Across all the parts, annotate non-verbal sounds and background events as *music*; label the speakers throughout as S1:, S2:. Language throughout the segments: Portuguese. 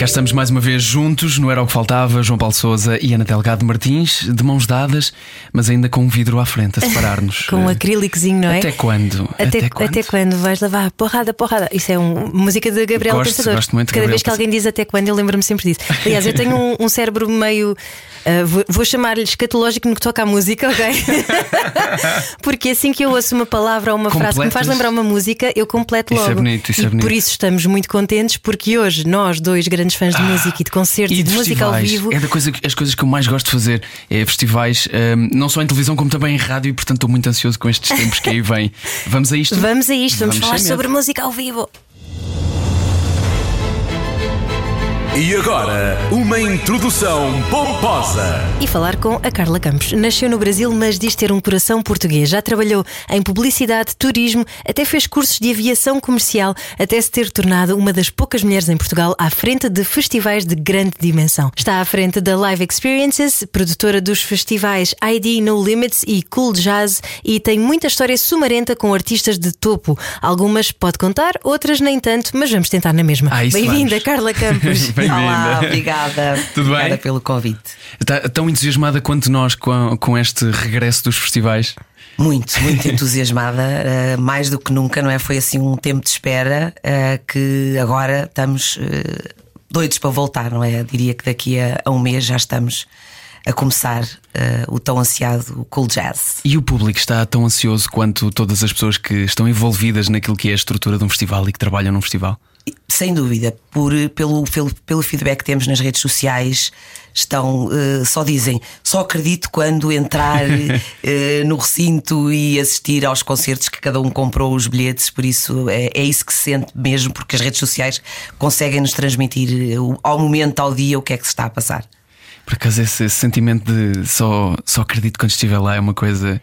S1: Cá estamos mais uma vez juntos, não era o que faltava, João Paulo Souza e Ana Delgado Martins, de mãos dadas, mas ainda com um vidro à frente a separar-nos. *laughs*
S2: Com um acrílicozinho, não é?
S1: Até quando?
S2: Até,
S1: quando?
S2: até quando vais lavar? Porrada, porrada. Isso é um, música de Gabriel
S1: Gosto,
S2: Pensador.
S1: gosto muito
S2: Cada
S1: Gabriel
S2: vez que alguém diz até quando, eu lembro-me sempre disso. Aliás, eu tenho um, um cérebro meio. Ah, vou, vou chamar-lhe escatológico no que toca à música, ok? *laughs* Porque assim que eu ouço uma palavra ou uma frase que me faz
S1: Completas?
S2: lembrar uma música, eu completo
S1: Isso é
S2: logo.
S1: bonito, isso
S2: e
S1: é bonito.
S2: por isso estamos muito contentes, porque hoje nós, dois grandes fãs de música e de concertos e, de
S1: de
S2: música ao vivo.
S1: É da coisa, que- as coisas que eu mais gosto de fazer é festivais, ehm, não só em televisão como também em rádio, e portanto estou muito ansioso com estes tempos que aí vêm. Vamos a isto?
S2: Vamos a isto, vamos,
S1: Vamos
S2: falar sobre música ao vivo.
S3: E agora, uma introdução pomposa.
S2: E falar com a Carla Campos. Nasceu no Brasil, mas diz ter um coração português. Já trabalhou em publicidade, turismo, até fez cursos de aviação comercial, até se ter tornado uma das poucas mulheres em Portugal à frente de festivais de grande dimensão. Está à frente da Live Experiences, produtora dos festivais ID No Limits e Cool Jazz, e tem muita história sumarenta com artistas de topo. Algumas pode contar, outras nem tanto, mas vamos tentar na mesma.
S1: Ah,
S2: Bem-vinda. Carla Campos. *laughs*
S1: Bem-vinda.
S4: Olá, obrigada. *laughs*
S1: Tudo bem?
S4: Obrigada pelo convite.
S1: Está tão entusiasmada quanto nós com, com este regresso dos festivais?
S4: Muito, muito entusiasmada, *laughs* eh, mais do que nunca, não é? Foi assim um tempo de espera eh, que agora estamos eh, doidos para voltar, não é? Diria que daqui a, a um mês já estamos a começar o tão ansiado Cool Jazz.
S1: E o público está tão ansioso quanto todas as pessoas que estão envolvidas naquilo que é a estrutura de um festival e que trabalham num festival?
S4: Sem dúvida, por, pelo, pelo, pelo feedback que temos nas redes sociais, estão eh, só dizem, só acredito quando entrar *laughs* eh, no recinto e assistir aos concertos que cada um comprou os bilhetes, por isso é, é isso que se sente mesmo, porque as redes sociais conseguem nos transmitir eh, ao momento, ao dia, o que é que se está a passar.
S1: Por acaso, esse, esse sentimento de só, só acredito quando estiver lá é uma coisa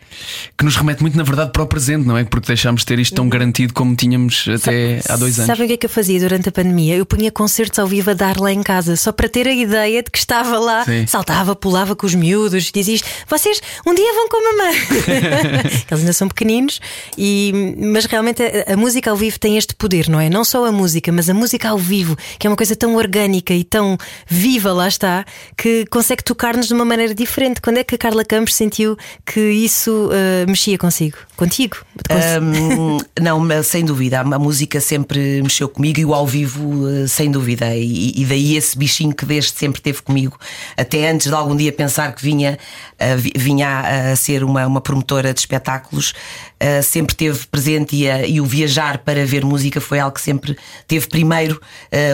S1: que nos remete muito, na verdade, para o presente, não é? Porque deixámos de ter isto tão garantido como tínhamos até há dois anos.
S2: Sabem o que é que eu fazia durante a pandemia? Eu punha concertos ao vivo a dar lá em casa, só para ter a ideia de que estava lá,
S1: Sim.
S2: saltava, pulava com os miúdos, dizia isto, vocês um dia vão com a mamãe. *laughs* Eles ainda são pequeninos, e, mas realmente a, a música ao vivo tem este poder, não é? Não só a música, mas a música ao vivo, que é uma coisa tão orgânica e tão viva, lá está, que consegue tocar-nos de uma maneira diferente. Quando é que a Carla Campos sentiu que isso ah, mexia consigo? Contigo?
S4: Hum, *laughs* não, sem dúvida, a, música sempre mexeu comigo e o ao vivo, eh, sem dúvida. E, e daí esse bichinho que desde sempre teve comigo, até antes de algum dia pensar que vinha, vi- vinha a, ser uma, uma promotora de espetáculos, eh, sempre teve presente e, a- e o viajar para ver música foi algo que sempre teve primeiro.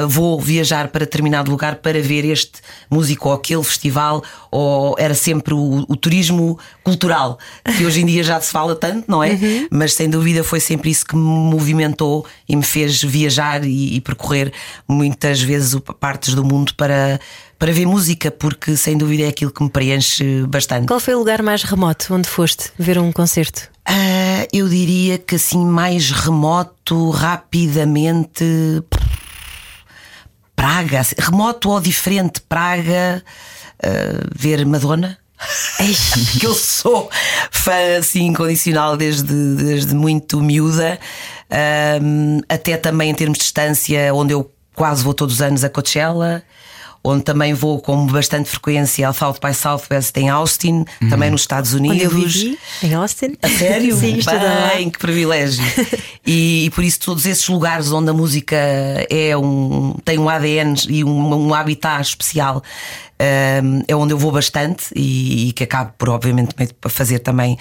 S4: vou viajar para determinado lugar para ver este músico ou aquele festival, ou era sempre o, o turismo cultural, que hoje em dia já se fala tanto, não é? Mas sem dúvida foi sempre isso que me movimentou e me fez viajar e, e percorrer muitas vezes partes do mundo para, para ver música, porque sem dúvida é aquilo que me preenche bastante.
S2: Qual foi o lugar mais remoto onde foste ver um concerto?
S4: Ah, eu diria que assim, mais remoto, rapidamente. Praga, assim, remoto ou diferente, Praga, ah, ver Madonna. *laughs* que eu sou fã assim incondicional desde, desde muito miúda, Ahm, até também em termos de distância, onde eu quase vou todos os anos a Coachella. Onde também vou com bastante frequência ao South by Southwest em Austin, também nos Estados
S2: Onde eu
S4: Unidos.
S2: vivi, em Austin.
S4: A sério? *laughs*
S2: Sim.
S4: Bem, que privilégio. E, e por isso todos esses lugares onde a música é um, tem um ADN e um, um habitat especial hum, é onde eu vou bastante e, e que acabo por obviamente fazer também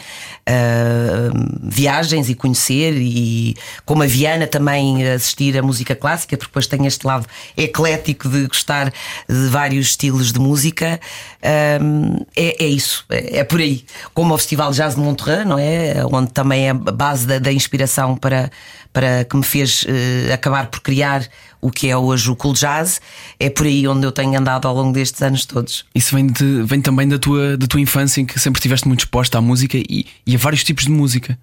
S4: hum, viagens e conhecer e como a Viana também assistir a música clássica porque depois tenho este lado eclético de gostar de vários estilos de música Hum, é, é isso, é, é por aí como o Festival de Jazz de Monterrey, não é? Onde também é a base da, da inspiração para, para que me fez eh, acabar por criar o que é hoje o Cool Jazz. É por aí onde eu tenho andado ao longo destes anos todos.
S1: Isso vem, de- vem também da tua, da tua infância em que sempre estiveste muito exposta à música e, e a vários tipos de música.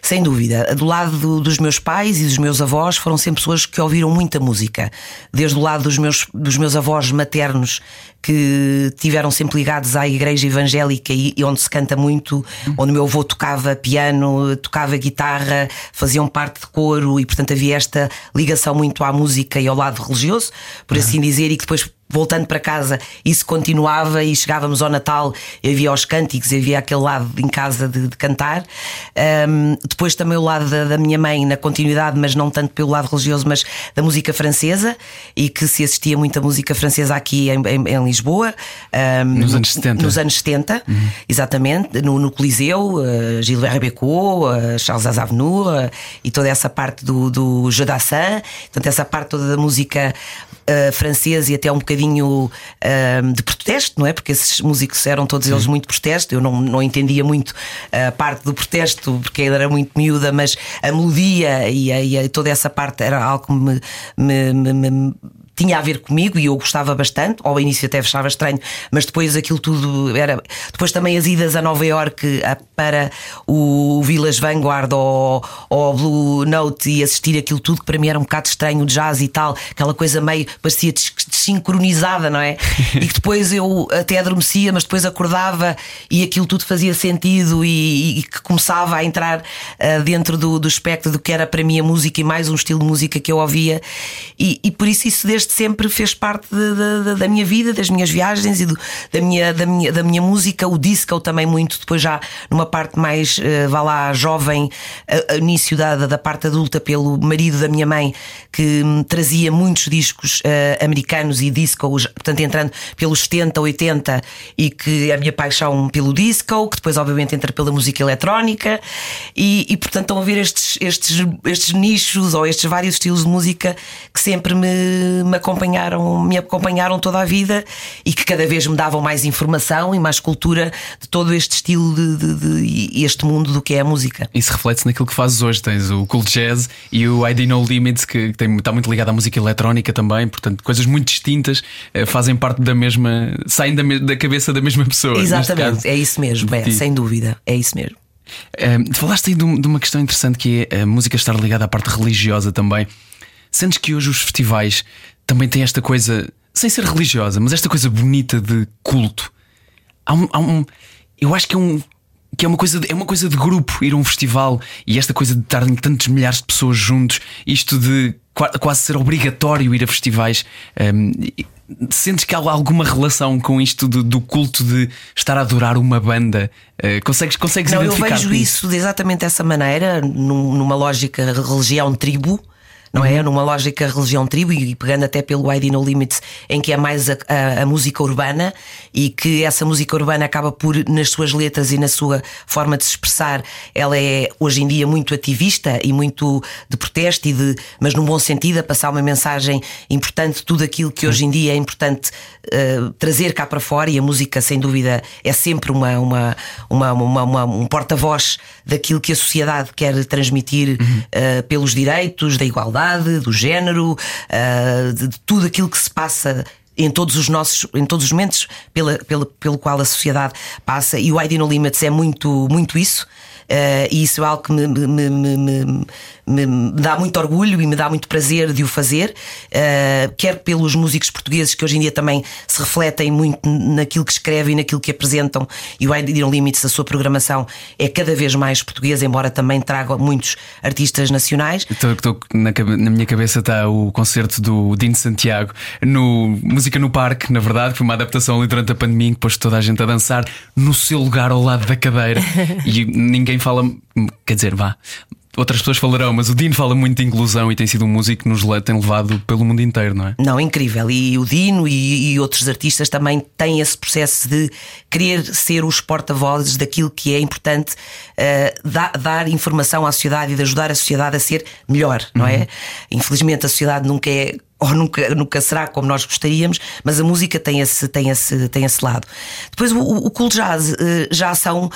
S4: Sem dúvida. Do lado do, dos meus pais e dos meus avós foram sempre pessoas que ouviram muita música. Desde o lado dos meus, dos meus avós maternos, que tiveram sempre ligados à igreja evangélica e, onde se canta muito, onde meu avô tocava piano, tocava guitarra, faziam parte de coro e, portanto, havia esta ligação muito à música e ao lado religioso, por assim dizer, e que depois voltando para casa, isso continuava e chegávamos ao Natal havia os cânticos, havia aquele lado em casa de, de cantar. Um, depois também o lado da, da, minha mãe, na continuidade, mas não tanto pelo lado religioso, mas da música francesa, e que se assistia muita música francesa aqui em, em, em Lisboa.
S1: Um, nos anos 70.
S4: Nos anos 70, uhum. exatamente, no, no Coliseu, uh, Gilbert Bécaud, uh, Charles Aznavour uh, e toda essa parte do, do Jodassin, portanto, essa parte toda da música uh, francesa e até um bocadinho uh, de protesto, não é? Porque esses músicos eram todos eles muito protesto. Eu não, não entendia muito a parte do protesto, porque era muito miúda, mas a melodia e, a, e a, toda essa parte era algo que me, me, me, me tinha a ver comigo e eu gostava bastante. Ao início até achava estranho, mas depois aquilo tudo era. Depois também as idas a Nova York para o Village Vanguard ou, ou Blue Note e assistir aquilo tudo que para mim era um bocado estranho, o jazz e tal, aquela coisa meio parecia desincronizada, não é? *laughs* e que depois eu até adormecia, mas depois acordava e aquilo tudo fazia sentido e, e que começava a entrar uh, dentro do, do espectro do que era para mim a música e mais um estilo de música que eu ouvia. E, e por isso isso desde desde sempre fez parte de, de, da minha vida, das minhas viagens e do, da, minha, da, minha, da minha música. O disco também muito, depois já numa parte mais, uh, vá lá, jovem, uh, início da, da, parte adulta, pelo marido da minha mãe, que me trazia muitos discos uh, americanos e disco, portanto, entrando pelos 70, 80, e que a minha paixão pelo disco, que depois, obviamente, entra pela música eletrónica, e, e portanto, estão a ver estes, estes, estes nichos ou estes vários estilos de música que sempre me me acompanharam, me acompanharam toda a vida e que cada vez me davam mais informação e mais cultura de todo este estilo de, de, de, e este mundo do que é a música.
S1: Isso reflete-se naquilo que fazes hoje. Tens o Cool Jazz e o ID No Limits, que tem, está muito ligado à música eletrónica também, portanto, coisas muito distintas eh, fazem parte da mesma. saem da, da cabeça da mesma pessoa.
S4: Exatamente, é isso mesmo, é, sem dúvida, é isso mesmo.
S1: Um, eh, falaste aí de, de uma questão interessante que é a música estar ligada à parte religiosa também. Sentes que hoje os festivais também tem esta coisa, sem ser religiosa, mas esta coisa bonita de culto. Há um, há um eu acho que é um que é uma coisa de, é uma coisa de grupo ir a um festival e esta coisa de estarem tantos milhares de pessoas juntos, isto de quase ser obrigatório ir a festivais. Um, sentes que há alguma relação com isto do, do, culto de estar a adorar uma banda? Uh, consegues, consegues
S4: Não? Eu vejo isso de exatamente dessa maneira, numa lógica religião-tribo não é? Numa lógica religião-tribo e pegando até pelo ID No Limits, em que é mais a, a, a, música urbana e que essa música urbana acaba por, nas suas letras e na sua forma de se expressar, ela é hoje em dia muito ativista e muito de protesto, e de, mas num bom sentido, a passar uma mensagem importante, tudo aquilo que hoje em dia é importante uh, trazer cá para fora e a música, sem dúvida, é sempre uma, uma, uma, uma, uma um porta-voz daquilo que a sociedade quer transmitir uhum. uh, pelos direitos, da igualdade do género, de, de tudo aquilo que se passa em todos os nossos, em todos os momentos pela, pela, pelo qual a sociedade passa, e o ID No Limits é muito, muito isso. Uh, e isso é algo que me, me, me, me, dá muito orgulho e me dá muito prazer de o fazer, uh, quer pelos músicos portugueses que hoje em dia também se refletem muito naquilo que escrevem e naquilo que apresentam, e o I No Limits, a sua programação é cada vez mais portuguesa, embora também traga muitos artistas nacionais.
S1: Estou, estou na, na, minha cabeça está o concerto do Dino Santiago no Música no Parque, na verdade, foi uma adaptação ali durante a pandemia que pôs toda a gente a dançar no seu lugar ao lado da cadeira *laughs* e ninguém fala, quer dizer, vá outras pessoas falarão, mas o Dino fala muito de inclusão e tem sido um músico que nos tem levado pelo mundo inteiro, não é?
S4: Não, incrível. E o Dino e, e outros artistas também têm esse processo de querer ser os porta-vozes daquilo que é importante uh, da, dar informação à sociedade e de ajudar a sociedade a ser melhor, não é? Uhum. Infelizmente a sociedade nunca é ou nunca, nunca será como nós gostaríamos, mas a música tem esse, tem esse, tem esse lado. Depois o, o cool jazz uh, já são,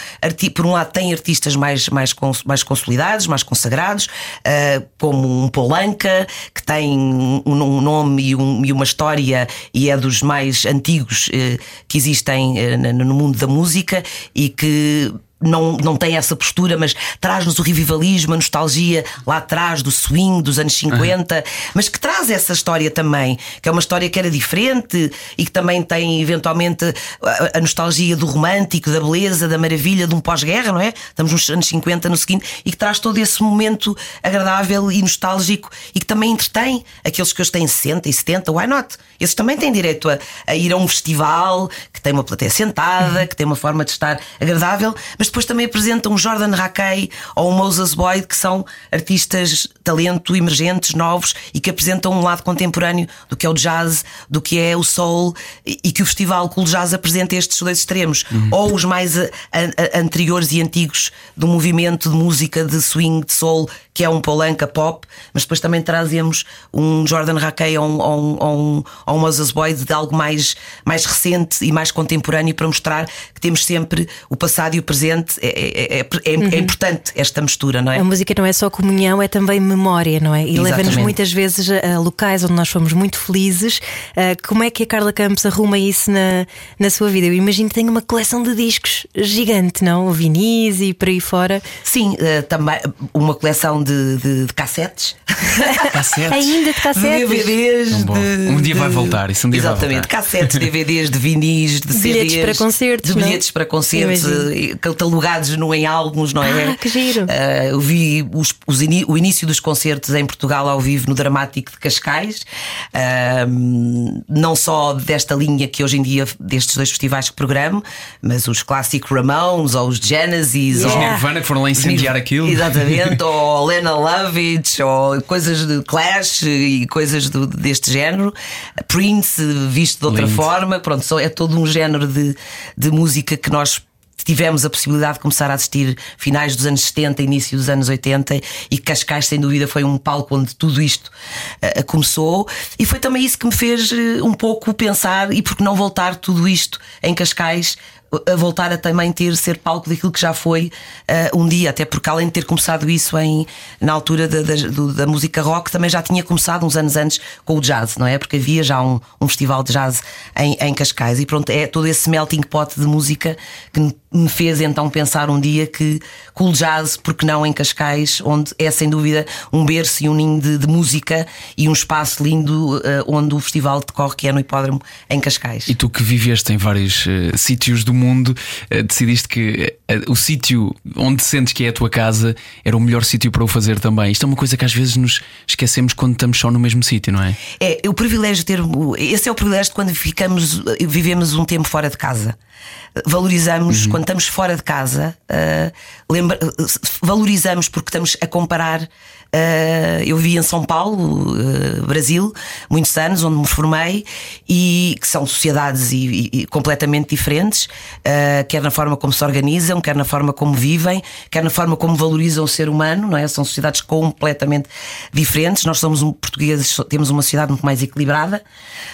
S4: por um lado, tem artistas mais, mais, mais consolidados, mais consagrados, uh, como um Polanca, que tem um, nome e, um, e, uma história e é dos mais antigos uh, que existem no mundo da música e que não, não tem essa postura, mas traz-nos o revivalismo, a nostalgia lá atrás do swing dos anos 50, uhum. mas que traz essa história também, que é uma história que era diferente e que também tem eventualmente a, a nostalgia do romântico, da beleza, da maravilha de um pós-guerra, não é? Estamos nos anos 50 no seguinte, e que traz todo esse momento agradável e nostálgico e que também entretém aqueles que hoje têm 60 e 70, why not? Esses também têm direito a, a ir a um festival que tem uma plateia sentada, que tem uma forma de estar agradável, mas depois também apresentam um Jordan Rakei ou um Moses Boyd, que são artistas talento emergentes, novos e que apresentam um lado contemporâneo do que é o jazz, do que é o soul e que o Festival Cool Jazz apresenta estes dois extremos, uhum. ou os mais a, a, anteriores e antigos do movimento de música de swing, de soul, que é um Polanca pop, mas depois também trazemos um Jordan Rakei ou um, ou um, ou um, ou um Moses Boyd de algo mais, mais recente e mais contemporâneo para mostrar que temos sempre o passado e o presente importante, é, é, é, é, é uhum. é importante esta mistura, não é?
S2: A música não é só comunhão, é também memória, não é? E leva-nos muitas vezes a locais onde nós fomos muito felizes. Uh, como é que a Carla Campos arruma isso na, na sua vida? Eu imagino que tem uma coleção de discos gigante, não? Vinis e por aí fora.
S4: Sim, uh, também uma coleção de, de, de cassetes. *laughs*
S1: cassetes.
S2: Ainda de cassetes.
S4: De DVDs.
S1: De, um dia vai voltar, isso um dia
S4: Exatamente,
S1: vai voltar.
S4: cassetes, DVDs, de vinis, de *laughs*
S2: bilhetes
S4: CDs.
S2: para concertos.
S4: De bilhetes para concertos, catalogados no, em álbuns, não
S2: é? Ah, que giro. Uh,
S4: eu vi os, os o início dos concertos em Portugal ao vivo no Dramático de Cascais, uh, não só desta linha que hoje em dia, destes dois festivais que programo, mas os clássicos Ramones ou os Genesis.
S1: Yeah. Ou os Nirvana que foram lá incendiar aquilo.
S4: Exatamente, *laughs* ou Lena Lovitch, ou coisas de Clash e coisas do, deste género. Prince, visto de outra Lindo. forma, pronto, é todo um género de, de música que nós tivemos a possibilidade de começar a assistir finais dos anos 70, início dos anos 80 e Cascais, sem dúvida, foi um palco onde tudo isto uh, começou. E foi também isso que me fez uh, um pouco pensar e porque não voltar tudo isto em Cascais a voltar a também ter ser palco daquilo que já foi uh, um dia, até porque além de ter começado isso em, na altura da, da, da, música rock, também já tinha começado uns anos antes com o jazz, não é? Porque havia já um, um festival de jazz em, em Cascais e pronto, é todo esse melting pot de música que me fez então pensar um dia que cool jazz, porque não em Cascais, onde é sem dúvida um berço e um ninho de, de música e um espaço lindo uh, onde o festival decorre, que é no Hipódromo em Cascais.
S1: E tu que viveste em vários uh, sítios do mundo, uh, decidiste que o sítio onde sentes que é a tua casa era o melhor sítio para o fazer também. Isto é uma coisa que às vezes nos esquecemos quando estamos só no mesmo sítio, não é?
S4: É, o privilégio de ter. Esse é o privilégio de quando ficamos, vivemos um tempo fora de casa. Valorizamos uhum. quando estamos fora de casa, uh, lembra, valorizamos porque estamos a comparar Uh, eu vivi em São Paulo, uh, Brasil, muitos anos, onde me formei, e que são sociedades e, e, completamente diferentes, uh, quer na forma como se organizam, quer na forma como vivem, quer na forma como valorizam o ser humano, não é? São sociedades completamente diferentes. Nós somos um, portugueses, temos uma sociedade muito mais equilibrada.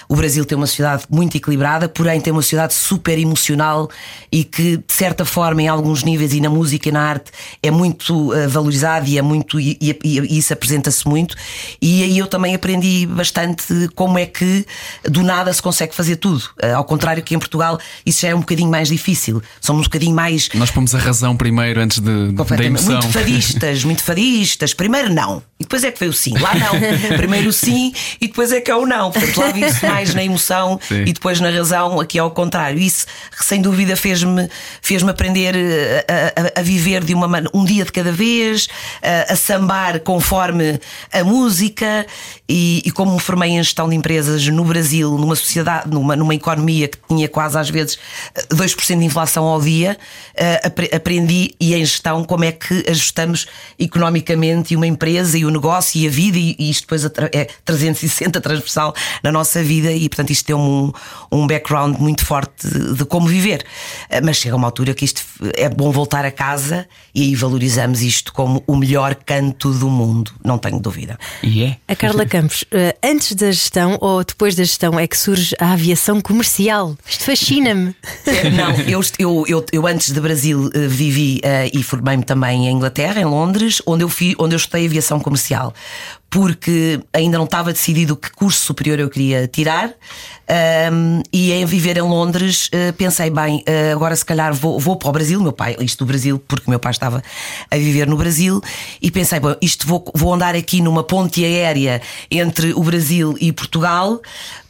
S4: O Brasil tem uma sociedade muito equilibrada, porém tem uma sociedade super emocional e que, de certa forma, em alguns níveis e na música e na arte, é muito valorizada e é muito. E, e, e isso apresenta-se muito. E aí eu também aprendi bastante como é que do nada se consegue fazer tudo. Eh, ao contrário que em Portugal isso já é um bocadinho mais difícil. Somos um bocadinho mais.
S1: Nós pomos a razão primeiro antes de, da emoção.
S4: Muito fadistas, muito fadistas. Primeiro não, e depois é que veio o sim. Lá não. *laughs* Primeiro o sim e depois é que é o não. Portanto, lá vive-se mais na emoção sim. e depois na razão, aqui ao contrário. Isso, sem dúvida, fez-me fez -me aprender eh, a, a, a, viver de uma um dia de cada vez, a, eh, a sambar conforme a música e, e, como me formei em gestão de empresas no Brasil, numa sociedade, numa, numa economia que tinha quase às vezes 2% de inflação ao dia, uh, aprendi e em gestão como é que ajustamos economicamente uma empresa e o negócio e a vida e, e isto depois é 360 transversal na nossa vida e portanto isto deu-me um, um background muito forte de, de como viver. Uh, mas chega uma altura que isto é bom voltar a casa e aí valorizamos isto como o melhor canto do mundo não tenho dúvida.
S1: E é?
S2: A Carla Campos, eh, antes da gestão ou depois da gestão é que surge a aviação comercial? Isto fascina-me.
S4: Não, eu, eu, eu, eu, antes de Brasil eh, vivi uh, e formei-me também em Inglaterra, em Londres, onde eu, fui, onde eu estudei aviação comercial porque ainda não estava decidido que curso superior eu queria tirar. Um, e em viver em Londres uh, pensei, bem, uh, agora se calhar vou, vou para o Brasil, meu pai, isto do Brasil, porque meu pai estava a viver no Brasil, e pensei, bom, isto vou, vou andar aqui numa ponte aérea entre o Brasil e Portugal,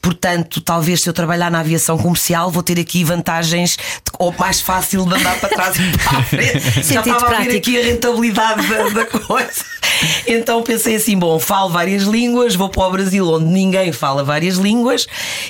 S4: Portanto, talvez se eu trabalhar na aviação comercial, vou ter aqui vantagens de, ou mais fácil de andar para trás e para a *laughs* frente. Já estava a ver aqui a rentabilidade da, da coisa. Então pensei assim: bom, falo várias línguas, vou para o Brasil onde ninguém fala várias línguas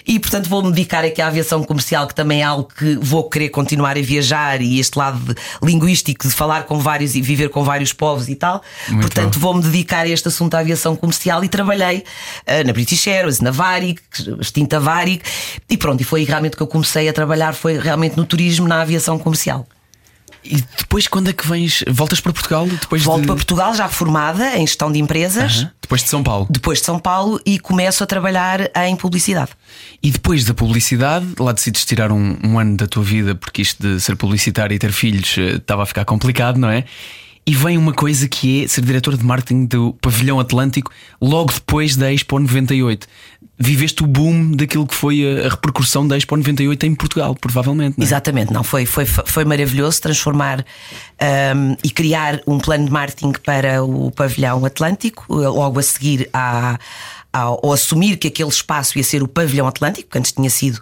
S4: e, portanto, vou-me dedicar aqui à aviação comercial, que também é algo que vou querer continuar a viajar e este lado linguístico de falar com vários e viver com vários povos e tal. Muito portanto, vou-me dedicar a este assunto da aviação comercial e trabalhei uh, na British Airways, na Varig, extinta Varig, e pronto, e foi realmente que eu comecei a trabalhar, foi realmente no turismo, na aviação comercial.
S1: E depois, quando é que vens? Voltas para Portugal? Depois
S4: Volto
S1: de...
S4: para Portugal, já formada em gestão de empresas. Uh -huh.
S1: Depois de São Paulo.
S4: Depois de São Paulo e começo a trabalhar em publicidade.
S1: E depois da publicidade, lá decides tirar um, um ano da tua vida, porque isto de ser publicitário e ter filhos eh, estava a ficar complicado, não é? E vem uma coisa que é ser diretor de marketing do Pavilhão Atlântico logo depois da Expo 98. Viveste o boom daquilo que foi a, repercussão da Expo 98 em Portugal, provavelmente. Não
S4: é? Exatamente, não foi, foi, foi maravilhoso transformar um, e criar um plano de marketing para o Pavilhão Atlântico, logo a seguir a, ao, assumir que aquele espaço ia ser o Pavilhão Atlântico, que antes tinha sido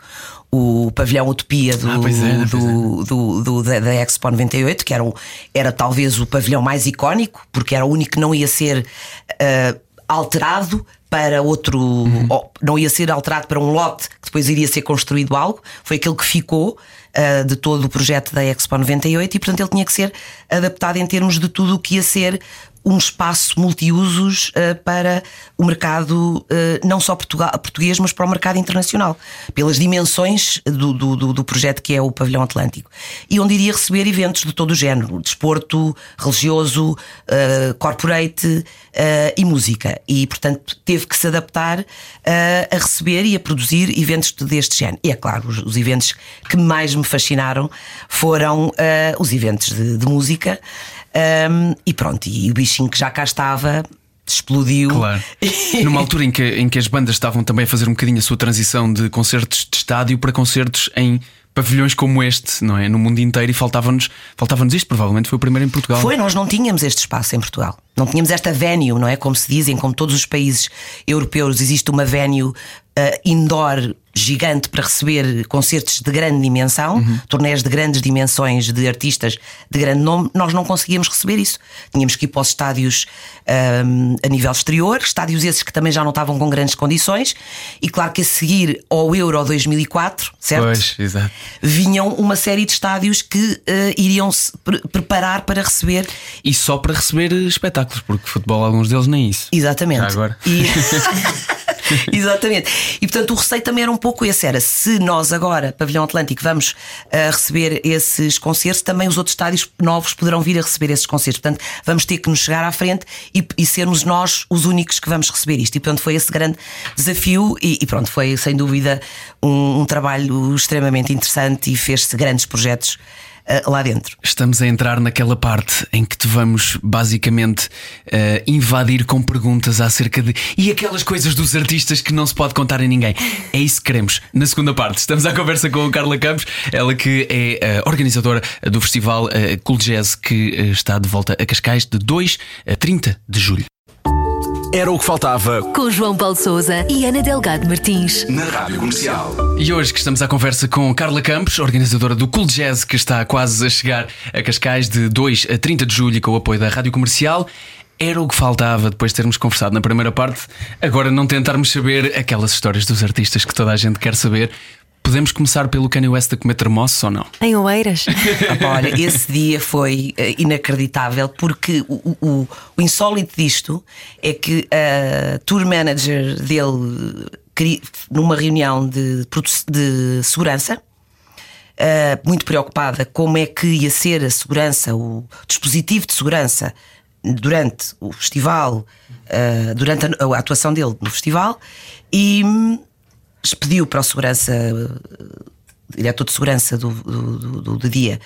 S4: o pavilhão Utopia do, ah, é, do, do, do, da, da Expo 98, que era, era talvez o pavilhão mais icónico, porque era o único que não ia ser uh, alterado para outro. Uhum. não ia ser alterado para um lote que depois iria ser construído algo. Foi aquele que ficou uh, de todo o projeto da Expo 98 e, portanto, ele tinha que ser adaptado em termos de tudo o que ia ser um espaço multiusos uh, para o mercado uh, não só português, mas para o mercado internacional, pelas dimensões do, do, do, projeto que é o Pavilhão Atlântico. E onde iria receber eventos de todo o género: desporto, religioso, uh, corporate e música. E, portanto, teve que se adaptar a receber e a produzir eventos deste género. E é claro, os, os eventos que mais me fascinaram foram os eventos de, de música. Um, e pronto, e o bichinho que já cá estava explodiu.
S1: Claro. *laughs* Numa altura em que, em que as bandas estavam também a fazer um bocadinho a sua transição de concertos de estádio para concertos em pavilhões como este, não é? No mundo inteiro e faltava-nos faltava isto, provavelmente foi o primeiro em Portugal.
S4: Foi, nós não tínhamos este espaço em Portugal. Não tínhamos esta venue, não é? Como se dizem, como todos os países europeus, existe uma venue uh, indoor gigante para receber concertos de grande dimensão, uhum. torneios de grandes dimensões de artistas de grande nome, nós não conseguíamos receber isso. Tínhamos que ir para os estádios um, a nível exterior, estádios esses que também já não estavam com grandes condições, e claro que a seguir ao Euro 2004, certo?
S1: Pois, exato.
S4: Vinham uma série de estádios que uh, iriam se pre preparar para receber.
S1: E só para receber espetáculos, porque futebol, alguns deles nem isso.
S4: Exatamente.
S1: Já agora.
S4: E... *laughs* Exatamente. E portanto o receio também era um pouco esse: era se nós agora, Pavilhão Atlântico, vamos uh, receber esses concertos, também os outros estádios novos poderão vir a receber esses concertos. Portanto, vamos ter que nos chegar à frente e, e sermos nós os únicos que vamos receber isto. E portanto foi esse grande desafio, e, e pronto, foi sem dúvida um, um trabalho extremamente interessante e fez-se grandes projetos uh, lá dentro.
S1: Estamos a entrar naquela parte em que te vamos basicamente uh, invadir com perguntas acerca de. E aquelas coisas dos artistas que não se pode contar a ninguém. É isso que queremos. Na segunda parte, estamos à conversa com a Carla Campos, ela que é uh, organizadora do festival Cool Jazz que está de volta a Cascais de 2 a 30 de julho.
S3: Era o que faltava.
S5: Com João Paulo Souza e Ana Delgado Martins.
S3: Na Rádio Comercial.
S1: E hoje que estamos à conversa com Carla Campos, organizadora do Cool Jazz, que está quase a chegar a Cascais de 2 a 30 de julho com o apoio da Rádio Comercial. Era o que faltava depois de termos conversado na primeira parte. Agora não tentarmos saber aquelas histórias dos artistas que toda a gente quer saber, Podemos começar pelo Kanye West a comer termossos ou não?
S2: Em Oeiras? *laughs*
S4: Ah, olha, esse dia foi uh, inacreditável porque o, o, o, insólito disto é que a tour manager dele, numa reunião de, de segurança, uh, muito preocupada como é que ia ser a segurança, o dispositivo de segurança durante o festival, uh, durante a, a atuação dele no festival, e expediu para o segurança, diretor de segurança do, do, do, do dia,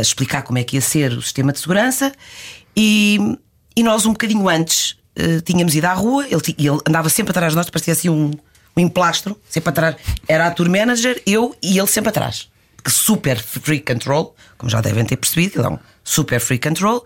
S4: explicar como é que ia ser o sistema de segurança e, e nós, um bocadinho antes, eh, tínhamos ido à rua, ele, ele andava sempre atrás de nós, parecia assim um, um emplastro, sempre atrás. Era a tour manager, eu e ele sempre atrás. Que super free control, como já devem ter percebido, ele é um super free control.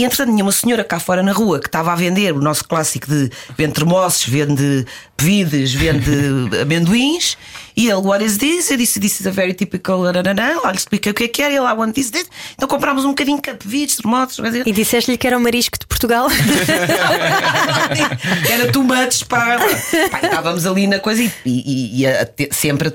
S4: E entretanto, tinha uma senhora cá fora na rua que estava a vender o nosso clássico de vende termossos, vende bebidas, vende *laughs* amendoins. E ele, what is this? Eu disse, this is a very typical. Olha, explica o que é que era. Ele, I want this, this. Então comprámos um bocadinho de termossos. quer dizer,
S2: E disseste-lhe que era o marisco de Portugal. *laughs*
S4: Era too much para. Pá, estávamos ali na coisa e, e, e a sempre a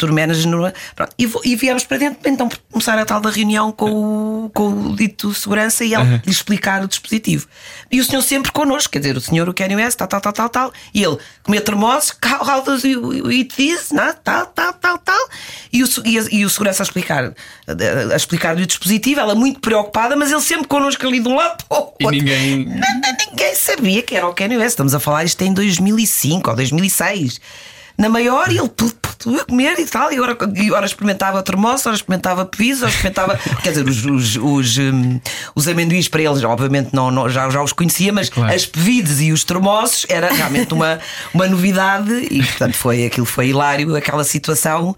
S4: no. Pronto, e, e viemos para dentro para então começar a tal da reunião com o, com o dito segurança e ele lhe explicar o dispositivo. E o senhor sempre connosco, quer dizer, o senhor, o Kenny West, tal, tal, tal, tal, tal. E ele comia termossos, *laughs* how, how does you, you eat this? Não, tal, tal, tal, tal. E o, e, a- e o segurança a explicar, a, a explicar-lhe o dispositivo, ela muito preocupada, mas ele sempre connosco ali de um lado para o
S1: E
S4: outro.
S1: ninguém-
S4: Nada, ninguém sabia que era o Kanye West. Estamos a falar isto em 2005 ou 2006. Na maior, e ele tudo, tudo a comer e tal. E ora, e ora experimentava termoço, ora experimentava pizza, ora experimentava. *laughs* quer dizer, os, os, os, hum, os amendoins para eles, obviamente, não, não- já, já os conhecia, mas
S1: Claro.
S4: as pevides e os termossos era realmente uma, *laughs* uma novidade. E portanto, foi, aquilo foi hilário, aquela situação.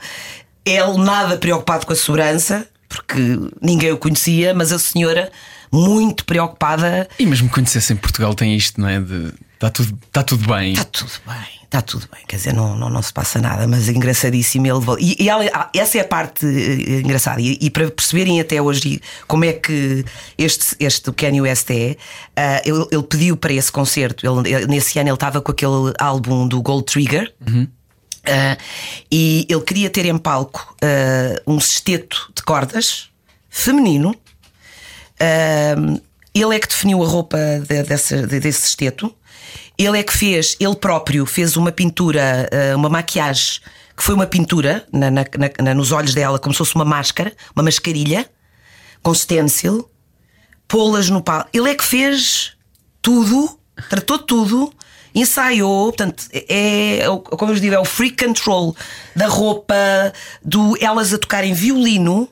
S4: Ele nada preocupado com a segurança, porque ninguém o conhecia, mas a senhora muito preocupada.
S1: E mesmo conhecessem Portugal, tem isto, não é? De está tudo, está tudo bem.
S4: Está tudo bem, está tudo bem. Quer dizer, não, não, não se passa nada, mas é engraçadíssimo. Ele, e, e ela- ah, essa é a parte eh, engraçada. E, e para perceberem até hoje como é que este, este Kanye West é, ah, ele, ele pediu para esse concerto. Ele, nesse ano ele estava com aquele álbum do Gold Trigger. Ah, e ele queria ter em palco ah, um sexteto de cordas feminino. Ele é que definiu a roupa de- dessa- de- desse sexteto. Ele é que fez, ele próprio fez uma pintura, ah, uma maquiagem, que foi uma pintura na- na- na- nos olhos dela, como se fosse uma máscara, uma mascarilha, com stencil, pô-las no palco. Ele é que fez tudo, tratou tudo, ensaiou, portanto, é, é como eu digo, é o free control da roupa, do elas a tocarem violino.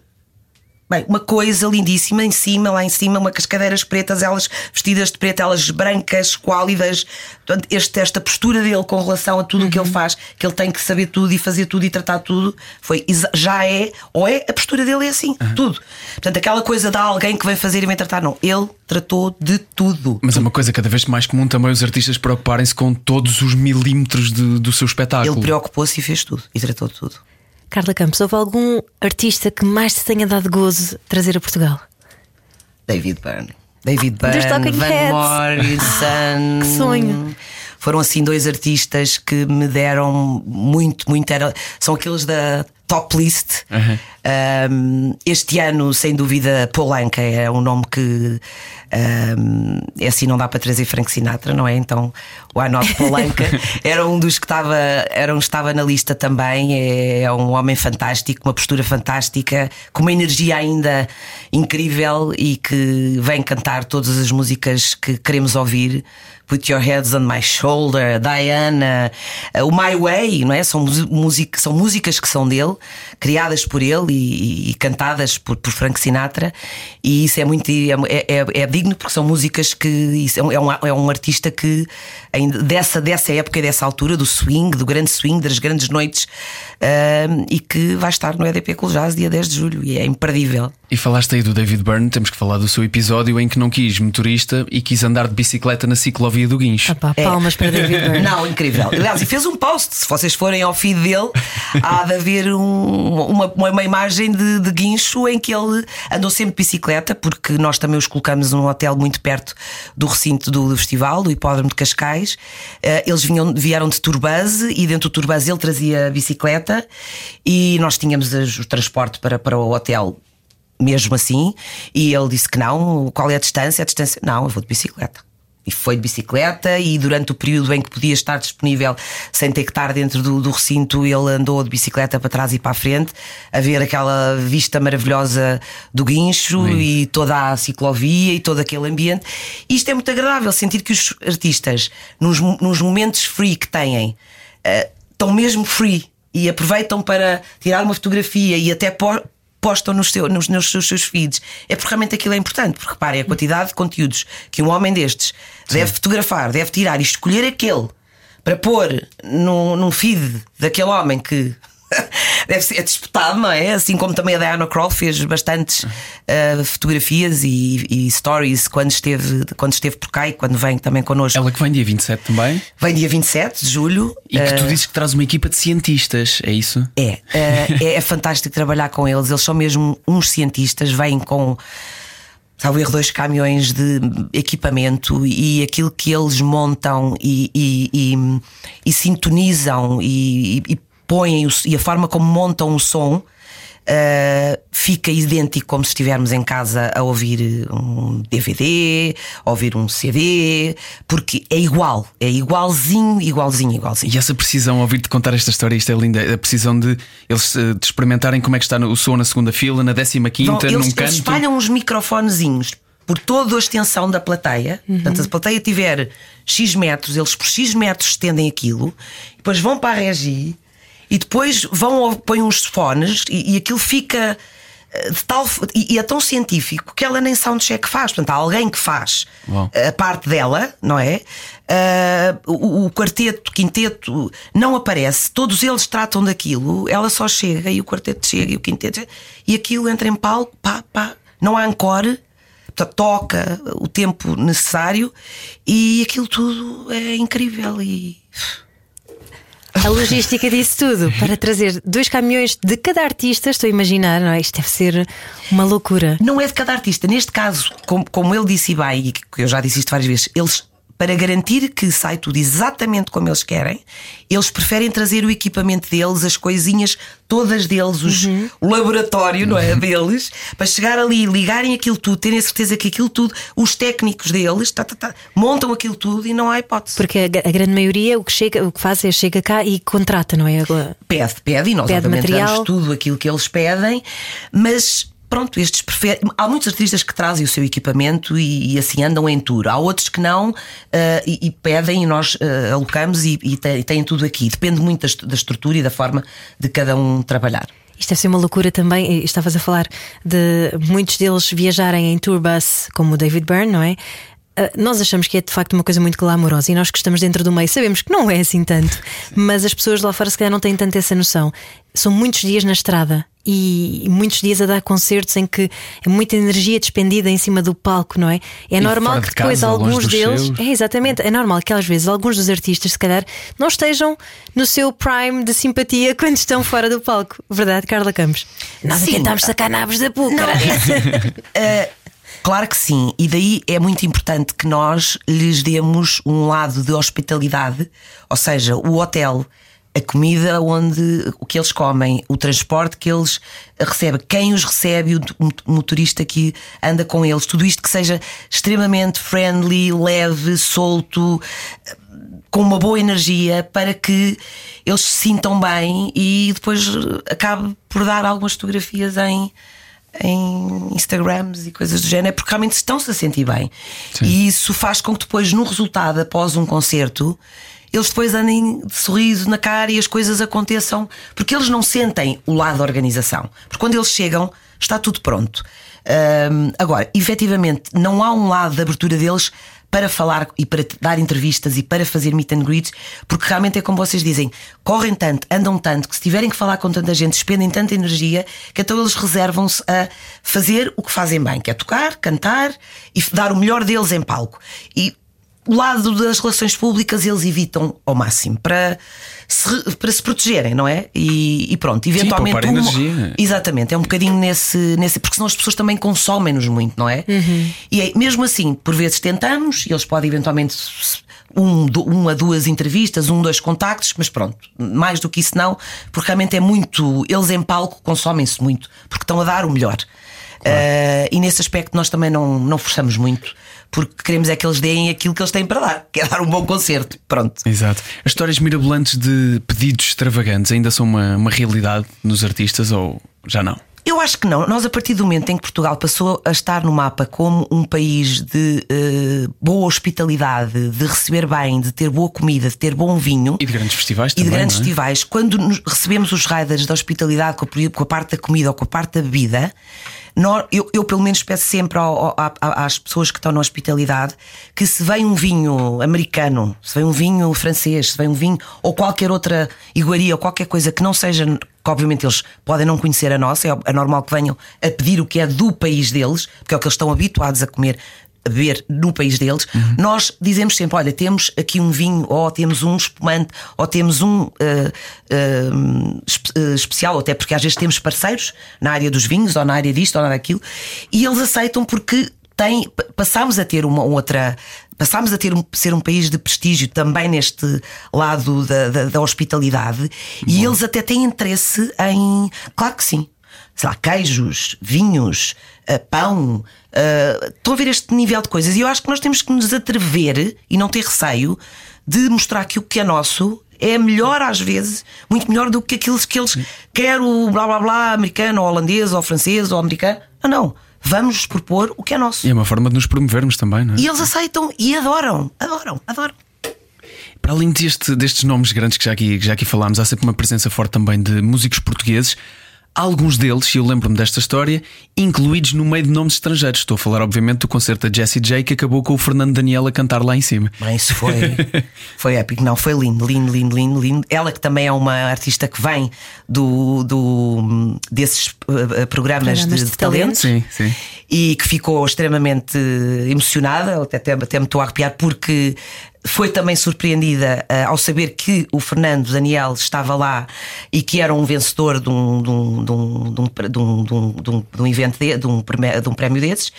S4: Bem, uma coisa lindíssima em cima, lá em cima, uma cascadeiras pretas, elas vestidas de preto, elas brancas, esquálidas. Portanto, este, esta postura dele com relação a tudo o que ele faz, que ele tem que saber tudo e fazer tudo e tratar tudo, foi já é, ou é, a postura dele é assim, tudo. Portanto, aquela coisa de alguém que vem fazer e vem tratar, não. Ele tratou de tudo.
S1: Mas é uma coisa cada vez mais comum também os artistas preocuparem-se com todos os milímetros de- do seu espetáculo.
S4: Ele preocupou-se e fez tudo e tratou de tudo.
S2: Carla Campos, houve algum artista que mais te tenha dado gozo trazer a Portugal?
S4: David Byrne. David Byrne,
S2: Dos Talking
S4: Van
S2: Heads.
S4: Morrison. *laughs*
S2: Que sonho.
S4: Foram assim dois artistas que me deram muito, muito. Era, são aqueles da top list. Um, este ano, sem dúvida, Polanca é um nome que um, é assim, não dá para trazer Frank Sinatra, não é? Então, o Not Polanca *laughs* era um dos que estava, era um, estava na lista também. É, é um homem fantástico, uma postura fantástica, com uma energia ainda incrível e que vem cantar todas as músicas que queremos ouvir. Put Your Heads on My Shoulder, Diana, eh, o My Way, não é? São, são músicas que são dele, criadas por ele e, e cantadas por, por Frank Sinatra, e isso é muito é, é, é digno porque são músicas que isso é, um, é, um, é um artista que ainda dessa, dessa época e dessa altura, do swing, do grande swing, das grandes noites, e que vai estar no EDP Cool Jazz dia 10 de julho, e é imperdível.
S1: E falaste aí do David Byrne, temos que falar do seu episódio em que não quis motorista e quis andar de bicicleta na ciclovia do Guincho.
S2: Pá, palmas para David Byrne.
S4: Não, incrível. Aliás, e fez um post. Se vocês forem ao feed dele, há de haver um- uma, uma imagem de, de guincho em que ele andou sempre de bicicleta, porque nós também os colocamos num hotel muito perto do recinto do, festival, do Hipódromo de Cascais. Eh, eles vinham, vieram de turbase e dentro do turbase ele trazia a bicicleta e nós tínhamos o transporte para, para o hotel. Mesmo assim, e ele disse que não. Qual é a distância? A distância, não, eu vou de bicicleta. E foi de bicicleta, e durante o período em que podia estar disponível sem ter que estar dentro do, do recinto, ele andou de bicicleta para trás e para a frente, a ver aquela vista maravilhosa do guincho e toda a ciclovia e todo aquele ambiente. E isto é muito agradável, sentir que os artistas, nos, nos momentos free que têm, eh, estão mesmo free e aproveitam para tirar uma fotografia e até postam nos, seu, nos, nos, nos seus feeds é porque realmente aquilo é importante. Porque reparem a quantidade de conteúdos que um homem destes deve fotografar, deve tirar e escolher aquele para pôr num, num feed daquele homem que *laughs* deve ser disputado, não é? Assim como também a Diana Kroll fez bastantes uh, fotografias e, e, stories quando esteve, quando esteve por cá e quando vem também connosco.
S1: Ela que vem dia 27 também?
S4: Vem dia 27 de julho.
S1: E que tu uh, dizes que traz uma equipa de cientistas, é isso?
S4: É, uh, é, é fantástico trabalhar com eles. Eles são mesmo uns cientistas, vêm com Sabe, erro dois caminhões de equipamento e aquilo que eles montam e, e, e, e sintonizam e, põem e a forma como montam o som. Uh, fica idêntico como se estivermos em casa a ouvir um DVD, a ouvir um CD, porque é igual, é igualzinho, igualzinho, igualzinho.
S1: E essa precisão, ouvir-te contar esta história, isto é linda, a precisão de eles uh, de experimentarem como é que está o som na segunda fila, na décima quinta,
S4: Bom,
S1: num
S4: eles,
S1: canto.
S4: Eles espalham uns microfonezinhos por toda a extensão da plateia. Uhum. Portanto, se a plateia tiver X metros, eles por X metros estendem aquilo, depois vão para a regi e depois vão põem uns fones e, e aquilo fica eh, de tal, e, e, é tão científico que ela nem soundcheck faz. Portanto, há alguém que faz Uau. a parte dela, não é? Uh, o, o, quarteto, o quinteto não aparece, todos eles tratam daquilo, ela só chega e o quarteto chega e o quinteto chega, e aquilo entra em palco, pá, pá, não há encore, toca o tempo necessário e aquilo tudo é incrível e
S2: a logística disso tudo para trazer dois caminhões de cada artista, estou a imaginar, não é? Isto deve ser uma loucura.
S4: Não é de cada artista. Neste caso, como, como ele disse bem, e eu já disse isto várias vezes, eles para garantir que sai tudo exatamente como eles querem, eles preferem trazer o equipamento deles, as coisinhas todas deles, os, uhum. o laboratório, não é? Deles, para chegar ali, ligarem aquilo tudo, terem a certeza que aquilo tudo, os técnicos deles, tá, tá, tá, montam aquilo tudo e não há hipótese.
S2: Porque a, a, grande maioria o que, chega, o que faz é chega cá e contrata, não é?
S4: Pede, pede, e nós pede obviamente material. damos tudo aquilo que eles pedem, mas pronto, estes preferem. Há muitos artistas que trazem o seu equipamento e, e assim andam em tour. Há outros que não uh, e, e, pedem e nós uh, alocamos e, e, têm, tudo aqui. Depende muito da, da estrutura e da forma de cada um trabalhar.
S2: Isto deve ser uma loucura também. Estavas a falar de muitos deles viajarem em tour bus, como o David Byrne, não é? Ah, nós achamos que é de facto uma coisa muito glamourosa e nós que estamos dentro do meio sabemos que não é assim tanto, mas as pessoas lá fora se calhar não têm tanto essa noção. São muitos dias na estrada e muitos dias a dar concertos em que é muita energia despendida em cima do palco, não é? É
S1: e
S2: normal que depois
S1: casa,
S2: alguns deles. É exatamente, é normal que às vezes alguns dos artistas, se calhar, não estejam no seu prime de simpatia *laughs* quando estão fora do palco. Verdade, Carla Campos? Nós Sim. tentamos sacar nabos da púcara. *laughs*
S4: Claro que sim, e daí é muito importante que nós lhes demos um lado de hospitalidade, ou seja, o hotel, a comida onde o que eles comem, o transporte que eles recebem, quem os recebe, o motorista que anda com eles, tudo isto que seja extremamente friendly, leve, solto, com uma boa energia para que eles se sintam bem e depois acabe por dar algumas fotografias em em Instagrams e coisas do género, é porque realmente estão-se a sentir bem. Sim. E isso faz com que depois, no resultado, após um concerto, eles depois andem de sorriso na cara e as coisas aconteçam, porque eles não sentem o lado da organização. Porque quando eles chegam, está tudo pronto. Agora, efetivamente, não há um lado da abertura deles para falar e para dar entrevistas e para fazer meet and greets, porque realmente é como vocês dizem, correm tanto, andam tanto, que se tiverem que falar com tanta gente, expendem tanta energia, que então eles reservam-se a fazer o que fazem bem, que é tocar, cantar e dar o melhor deles em palco. E o lado das relações públicas eles evitam ao máximo para se, para se protegerem, não é? E, e pronto, eventualmente.
S1: Sim, um, energia.
S4: Exatamente, é um bocadinho nesse, nesse. Porque senão as pessoas também consomem-nos muito, não é?
S2: Uhum.
S4: E é, mesmo assim, por vezes tentamos, e eles podem eventualmente. Um, uma, duas entrevistas, um, dois contactos, mas pronto, mais do que isso não, porque realmente é muito. Eles em palco consomem-se muito, porque estão a dar o melhor. Claro. Uh, e nesse aspecto nós também não, não forçamos muito porque queremos é que eles deem aquilo que eles têm para dar, que é dar um bom concerto. Pronto.
S1: Exato. As histórias mirabolantes de pedidos extravagantes ainda são uma, uma realidade nos artistas ou já não?
S4: Eu acho que não. Nós, a partir do momento em que Portugal passou a estar no mapa como um país de uh, boa hospitalidade, de receber bem, de ter boa comida, de ter bom vinho.
S1: E de grandes festivais
S4: e
S1: também.
S4: de grandes
S1: é?
S4: festivais, quando recebemos os riders da hospitalidade com a, com a parte da comida ou com a parte da bebida, nós- eu, eu, pelo menos peço sempre ao- ao- às pessoas que estão na hospitalidade que se vem um vinho americano, se vem um vinho francês, se vem um vinho ou qualquer outra iguaria ou qualquer coisa que não seja. Que obviamente eles podem não conhecer a nossa, é, é normal que venham a pedir o que é do país deles, porque é o que eles estão habituados a comer a beber no país deles, nós dizemos sempre: olha, temos aqui um vinho, ou temos um espumante, ou temos um espe- eh, especial, até porque às vezes temos parceiros na área dos vinhos, ou na área disto, ou na daquilo, e eles aceitam porque tem, pa- passámos a ter uma outra. Passámos a ter um, ser um país de prestígio também neste lado da, da, da hospitalidade e eles até têm interesse em. Claro que sim sei lá, queijos, vinhos, eh, pão. eh, Estão a ver este nível de coisas. E eu acho que nós temos que nos atrever e não ter receio de mostrar que o que é nosso é melhor às vezes, muito melhor do que aqueles que eles querem o blá blá blá americano, ou holandês, ou francês, ou americano. Não, não. Vamos propor o que é nosso.
S1: E é uma forma de nos promovermos também, não é?
S4: E eles aceitam e adoram, adoram, adoram.
S1: Para além deste- destes nomes grandes que já, aqui, que já aqui falámos, há sempre uma presença forte também de músicos portugueses. Alguns deles, e eu lembro-me desta história, incluídos no meio de nomes estrangeiros. Estou a falar, obviamente, do concerto da Jessie J que acabou com o Fernando Daniel a cantar lá em cima.
S4: Bem, isso foi, *laughs* foi épico. Não, foi lindo, lindo, lindo, lindo, lindo. Ela que também é uma artista que vem do, do desses uh, uh, programas,
S2: Programas
S4: de,
S2: de
S4: de talento.
S1: Sim, sim.
S4: E que ficou extremamente emocionada, até, até, até me estou a arrepiar, porque foi também surpreendida uh, ao saber que o Fernando Daniel estava lá e que era um vencedor de um, de um, de um, de um, de um, de um, de um, de um evento, de, de, um prémio, de um prémio desses.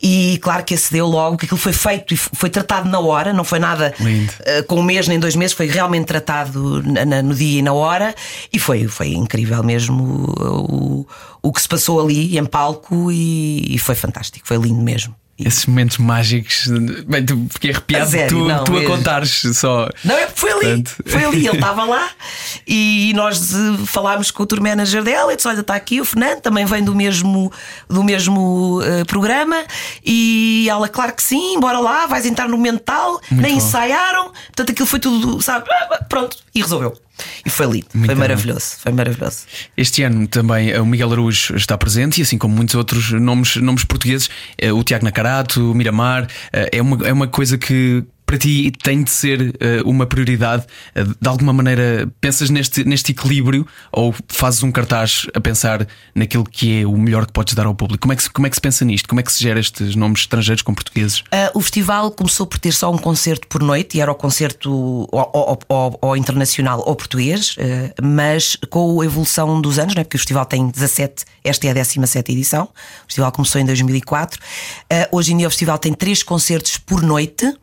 S4: E claro que acedeu logo, que aquilo foi feito e foi tratado na hora, não foi nada uh, com um mês nem dois meses, foi realmente tratado na- na- no dia e na hora. E foi, foi incrível mesmo o, o que se passou ali em palco e, e foi fantástico, foi lindo mesmo.
S1: Esses momentos mágicos. Bem, tu fiquei arrepiado
S4: A sério,
S1: tu,
S4: não,
S1: tu a contares só.
S4: Não, é porque foi ali,
S1: Portanto-
S4: foi ali, ele *laughs* estava lá e nós falámos com o tour manager dela e disse: Olha, está aqui o Fernando, também vem do mesmo, do mesmo eh, programa. E ela, claro que sim, bora lá, vais entrar no mental, nem
S1: bom.
S4: ensaiaram, portanto aquilo foi tudo, sabe, ah, pronto, e resolveu. E foi lindo,
S1: Muito
S4: foi
S1: bom.
S4: maravilhoso, foi maravilhoso.
S1: Este ano também eh, o Miguel Araújo está presente e assim como muitos outros nomes, nomes portugueses, eh, o Tiago Nacarato, o Miramar, eh, é uma, é uma coisa que para ti tem de ser eh, uma prioridade. Eh, De alguma maneira, pensas neste, neste equilíbrio ou fazes um cartaz a pensar naquilo que é o melhor que podes dar ao público? Como é que, como é que se pensa nisto? Como é que se gera estes nomes estrangeiros com portugueses?
S4: Ah, o festival começou por ter só um concerto por noite e era o concerto ou, internacional ou português, ah, mas com a evolução dos anos, né, porque o festival tem 17, esta é a 17 edição, o festival começou em 2004. Ah, hoje em dia o festival tem três concertos por noite.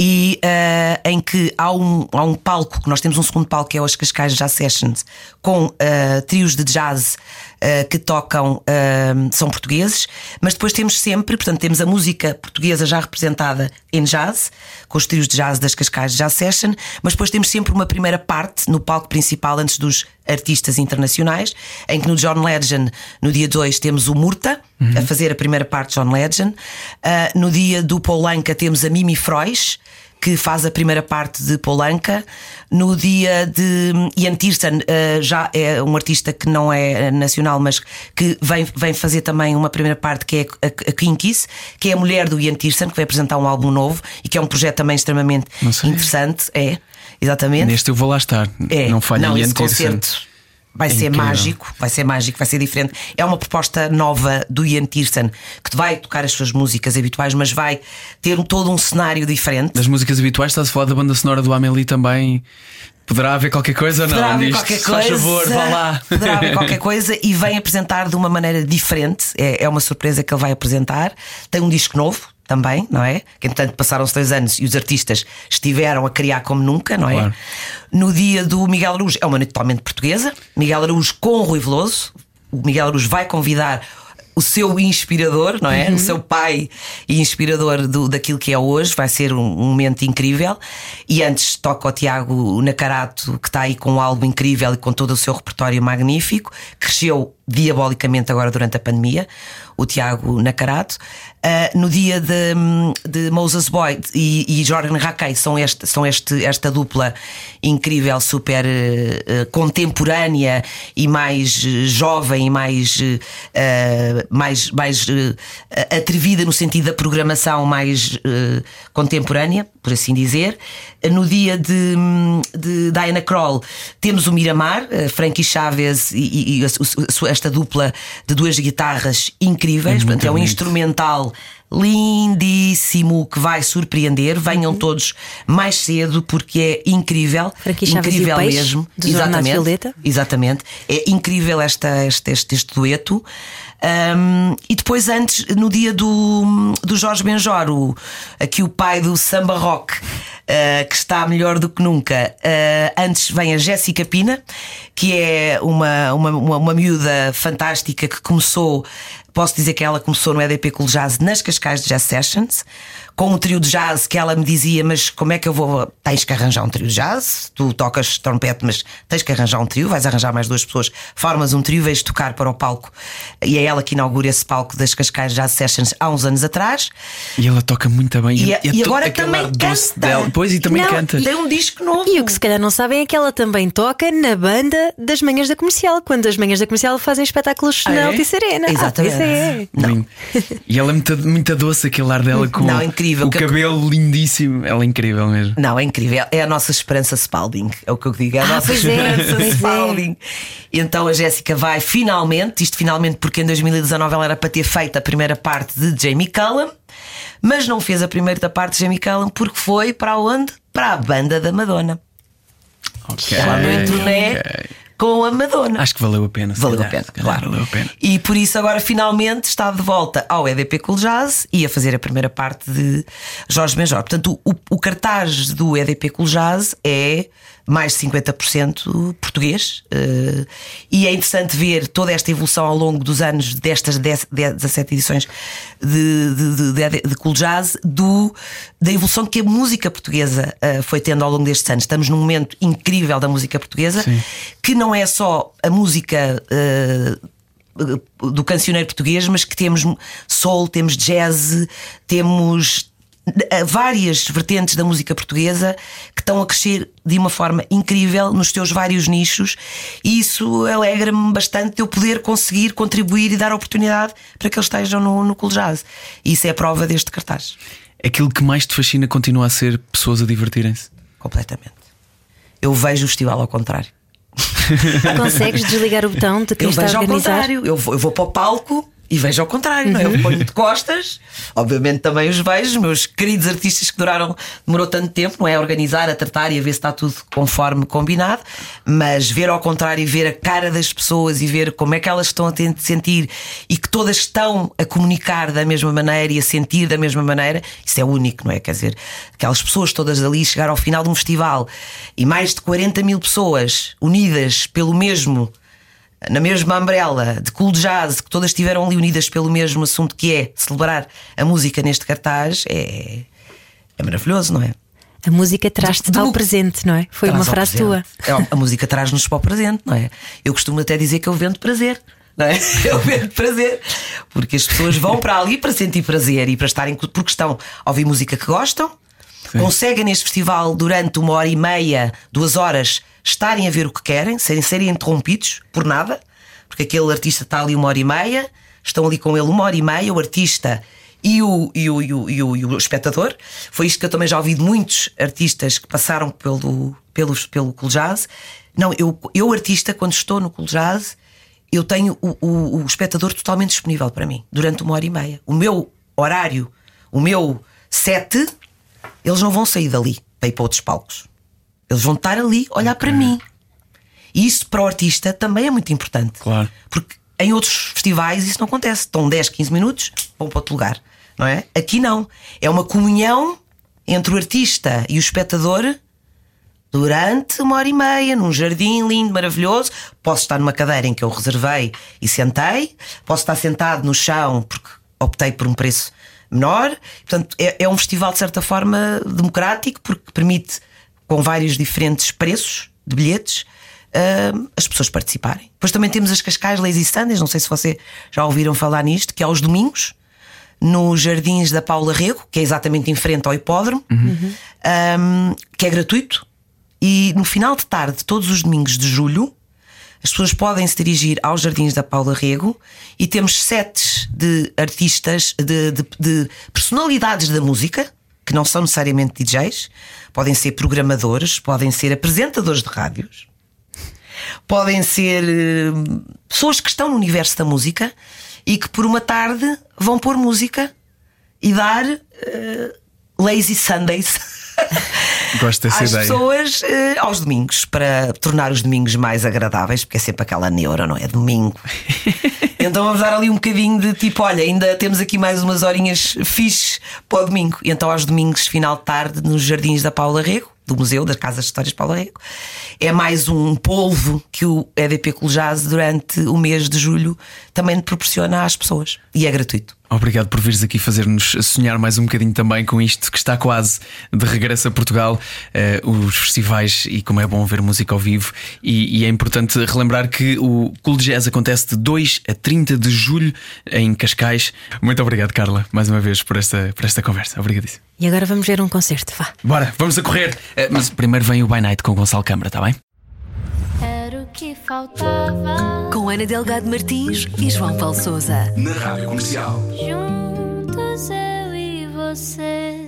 S4: E ah, em que há um, há um palco, que nós temos um segundo palco que é os Cascais Jazz Sessions, com ah, trios de jazz ah, que tocam, são portugueses, mas depois temos sempre, portanto, temos a música portuguesa já representada em jazz, com os trios de jazz das Cascais Jazz Session, mas depois temos sempre uma primeira parte no palco principal antes dos artistas internacionais, em que no John Legend, no dia 2, temos o Murta a fazer a primeira parte de John Legend. No dia do Poulenca temos a Mimi Frois, que faz a primeira parte de Polanca. No dia de Ian Tiersen, eh, já é um artista que não é nacional, mas que vem, vem fazer também uma primeira parte que é a, Kinkis, que é a mulher do Ian Tiersen, que vai apresentar um álbum novo e que é um projeto também extremamente interessante. É, exatamente.
S1: Neste eu vou lá estar.
S4: É,
S1: Não falha
S4: não,
S1: Ian
S4: esse concerto vai
S1: É
S4: ser mágico, vai ser mágico, vai ser diferente. É uma proposta nova do Ian Tiersen que vai tocar as suas músicas habituais, mas vai ter um- todo um cenário diferente.
S1: Das músicas habituais, estás a falar da banda sonora do Amélie também. Poderá haver qualquer coisa ou não?
S4: Poderá haver qualquer coisa.
S1: Faz favor, vá lá.
S4: Poderá haver *laughs* qualquer coisa e vem apresentar de uma maneira diferente. É, é uma surpresa que ele vai apresentar. Tem um disco novo também, não é? Que entretanto passaram-se dois anos e os artistas estiveram a criar como nunca, não é?
S1: Claro.
S4: No dia do Miguel Araújo, é uma noite totalmente portuguesa. Miguel Araújo com o Rui Veloso. O Miguel Araújo vai convidar o seu inspirador, não é? O seu pai e inspirador do, daquilo que é hoje. Vai ser um, um momento incrível. E antes toca o Tiago Nacarato, que está aí com um álbum incrível e com todo o seu repertório magnífico. Cresceu diabolicamente agora durante a pandemia, o Tiago Nacarato. Uh, no dia de, de Moses Boyd e, e Jordan Raquel são, este, são este, esta dupla incrível, super uh, contemporânea e mais uh, jovem e mais, mais, mais atrevida no sentido da programação mais contemporânea, por assim dizer. No dia de, de Diana Kroll temos o Miramar, Frankie Chaves e, e a, a, esta dupla de duas guitarras incríveis, é portanto é um instrumental lindíssimo que vai surpreender. Venham uhum. todos mais cedo porque é incrível. incrível mesmo.
S2: Exatamente. Violeta.
S4: Exatamente. É incrível esta, este, este, este dueto. Um, e depois, antes, no dia do, do Jorge Benjor, o, aqui o pai do samba rock, uh, que está melhor do que nunca. Uh, antes vem a Jéssica Pina, que é uma, uma, uma, uma miúda fantástica que começou Posso dizer que ela começou no EDP Cool Jazz nas Cascais Jazz Sessions com um trio de jazz que ela me dizia: Mas como é que eu vou? Tens que arranjar um trio de jazz, tu tocas trompete, mas tens que arranjar um trio, vais arranjar mais duas pessoas, formas um trio, vais tocar para o palco. E é ela que inaugura esse palco das Cascais Jazz Sessions há uns anos atrás.
S1: E ela toca muito bem.
S4: E, e, e agora também canta.
S1: Dela. Pois, e também
S4: não,
S1: canta.
S4: Tem um disco novo.
S2: E o que se calhar não sabem é que ela também toca na banda das manhãs da comercial, quando as manhãs da comercial fazem espetáculos ah, na é? Altice Arena.
S4: Exatamente. Ah, é.
S1: Não. E ela é muito, muito doce, aquele ar dela com
S4: não, incrível.
S1: O cabelo lindíssimo. Ela é incrível mesmo.
S4: Não, é incrível. É a nossa esperança Spalding, é o que eu digo. É a
S2: ah,
S4: nossa
S2: é,
S4: esperança
S2: é,
S4: Spalding. Então a Jéssica vai finalmente, isto finalmente porque em 2019 ela era para ter feito a primeira parte de Jamie Cullum, mas não fez a primeira parte de Jamie Cullum porque foi para onde? Para a banda da Madonna.
S1: Ok.
S4: Ela no turnê. Okay com a Madonna.
S1: Acho que valeu a pena.
S4: Valeu calhar, a pena, claro. Valeu a pena. E por isso agora finalmente está de volta ao EDP Cool Jazz e a fazer a primeira parte de Jorge Benjor. Portanto, o, o cartaz do EDP Cool Jazz é mais de 50% português. Uh, e é interessante ver toda esta evolução ao longo dos anos destas 10, 17 edições de, de, de, de, Cool Jazz, do, da evolução que a música portuguesa uh, foi tendo ao longo destes anos. Estamos num momento incrível da música portuguesa, Sim. que não é só a música. Uh, do cancioneiro português, mas que temos soul, temos jazz, temos várias vertentes da música portuguesa que estão a crescer de uma forma incrível nos seus vários nichos e isso alegra-me bastante eu poder conseguir contribuir e dar oportunidade para que eles estejam no, no Cool Jazz. E isso é a prova deste cartaz.
S1: Aquilo que mais te fascina continua a ser pessoas a divertirem-se?
S4: Completamente. Eu vejo o festival ao contrário. *laughs*
S2: Consegues desligar o botão de quem
S4: eu
S2: está
S4: vejo
S2: a organizar?
S4: Ao contrário. Eu vou, eu vou para o palco e vejo ao contrário, não é? Eu ponho de costas, obviamente também os vejo, meus queridos artistas que duraram, demorou tanto tempo, não é? Organizar, a tratar e a ver se está tudo conforme combinado, mas ver ao contrário e ver a cara das pessoas e ver como é que elas estão a sentir e que todas estão a comunicar da mesma maneira e a sentir da mesma maneira, isso é único, não é? Quer dizer, aquelas pessoas todas ali chegar ao final de um festival e mais de 40 mil pessoas unidas pelo mesmo na mesma umbrella de cool jazz, que todas estiveram ali unidas pelo mesmo assunto que é celebrar a música neste cartaz, é, é maravilhoso, não é?
S2: A música traz-te ao presente, não é? Foi uma frase tua.
S4: É, a música traz-nos para o presente, não é? Eu costumo até dizer que eu vendo prazer. Não é? *laughs* Eu vendo prazer. Porque as pessoas vão para ali para sentir prazer e para estarem. Porque estão a ouvir música que gostam, Sim. conseguem neste festival durante uma hora e meia, duas horas, estarem a ver o que querem, serem, serem interrompidos por nada, porque aquele artista está ali uma hora e meia, estão ali com ele uma hora e meia, o artista e o, e o, e o, e o, e o espectador. Foi isto que eu também já ouvi de muitos artistas que passaram pelo, pelo, pelo Cool Jazz. Não, eu, eu, artista, quando estou no Cool Jazz, eu tenho o, o, o espectador totalmente disponível para mim, durante uma hora e meia. O meu horário, o meu set, eles não vão sair dali para ir para outros palcos. Eles vão estar ali, olhar okay. para mim. E isso para o artista também é muito importante.
S1: Claro.
S4: Porque em outros festivais isso não acontece. Estão 10, 15 minutos, vão para outro lugar. Não é? Aqui não. É uma comunhão entre o artista e o espectador durante uma hora e meia, num jardim lindo, maravilhoso. Posso estar numa cadeira em que eu reservei e sentei, posso estar sentado no chão porque optei por um preço menor. Portanto, é, é um festival de certa forma democrático porque permite, com vários diferentes preços de bilhetes, uh, as pessoas participarem. Depois também temos as Cascais Lazy Sundays, não sei se você já ouviram falar nisto, que é aos domingos nos Jardins da Paula Rego, que é exatamente em frente ao hipódromo, uhum. um, que é gratuito. E no final de tarde, todos os domingos de julho, as pessoas podem se dirigir aos Jardins da Paula Rego e temos sets de artistas, de, de, de personalidades da música, que não são necessariamente DJs, podem ser programadores, podem ser apresentadores de rádios, podem ser uh, pessoas que estão no universo da música e que por uma tarde vão pôr música e dar uh, lazy Sundays. *laughs* *laughs*
S1: Gosto dessa
S4: às
S1: ideia.
S4: pessoas uh, aos domingos para tornar os domingos mais agradáveis, porque é sempre aquela neura, não é? Domingo. *laughs* então vamos dar ali um bocadinho de tipo: olha, ainda temos aqui mais umas horinhas fixes para o domingo. E então aos domingos, final de tarde, nos jardins da Paula Rego, do Museu das Casas de Histórias Paula Rego, é mais um polvo que o EDP Colojaz durante o mês de julho também proporciona às pessoas. E é gratuito.
S1: Obrigado por vires aqui fazer-nos sonhar mais um bocadinho também com isto que está quase de regresso a Portugal, uh, os festivais e como é bom ver música ao vivo. E, e é importante relembrar que o Cool Jazz acontece de 2 a 30 de julho em Cascais. Muito obrigado, Carla, mais uma vez por esta, por esta conversa. Obrigadíssimo.
S2: E agora vamos ver um concerto, vá.
S1: Bora, vamos a correr. Uh, mas primeiro vem o By Night com o Gonçalo Câmara, está bem?
S6: Que faltava.
S5: Com Ana Delgado Martins e João Paulo Souza.
S3: Na Rádio Comercial.
S6: Juntos eu e você.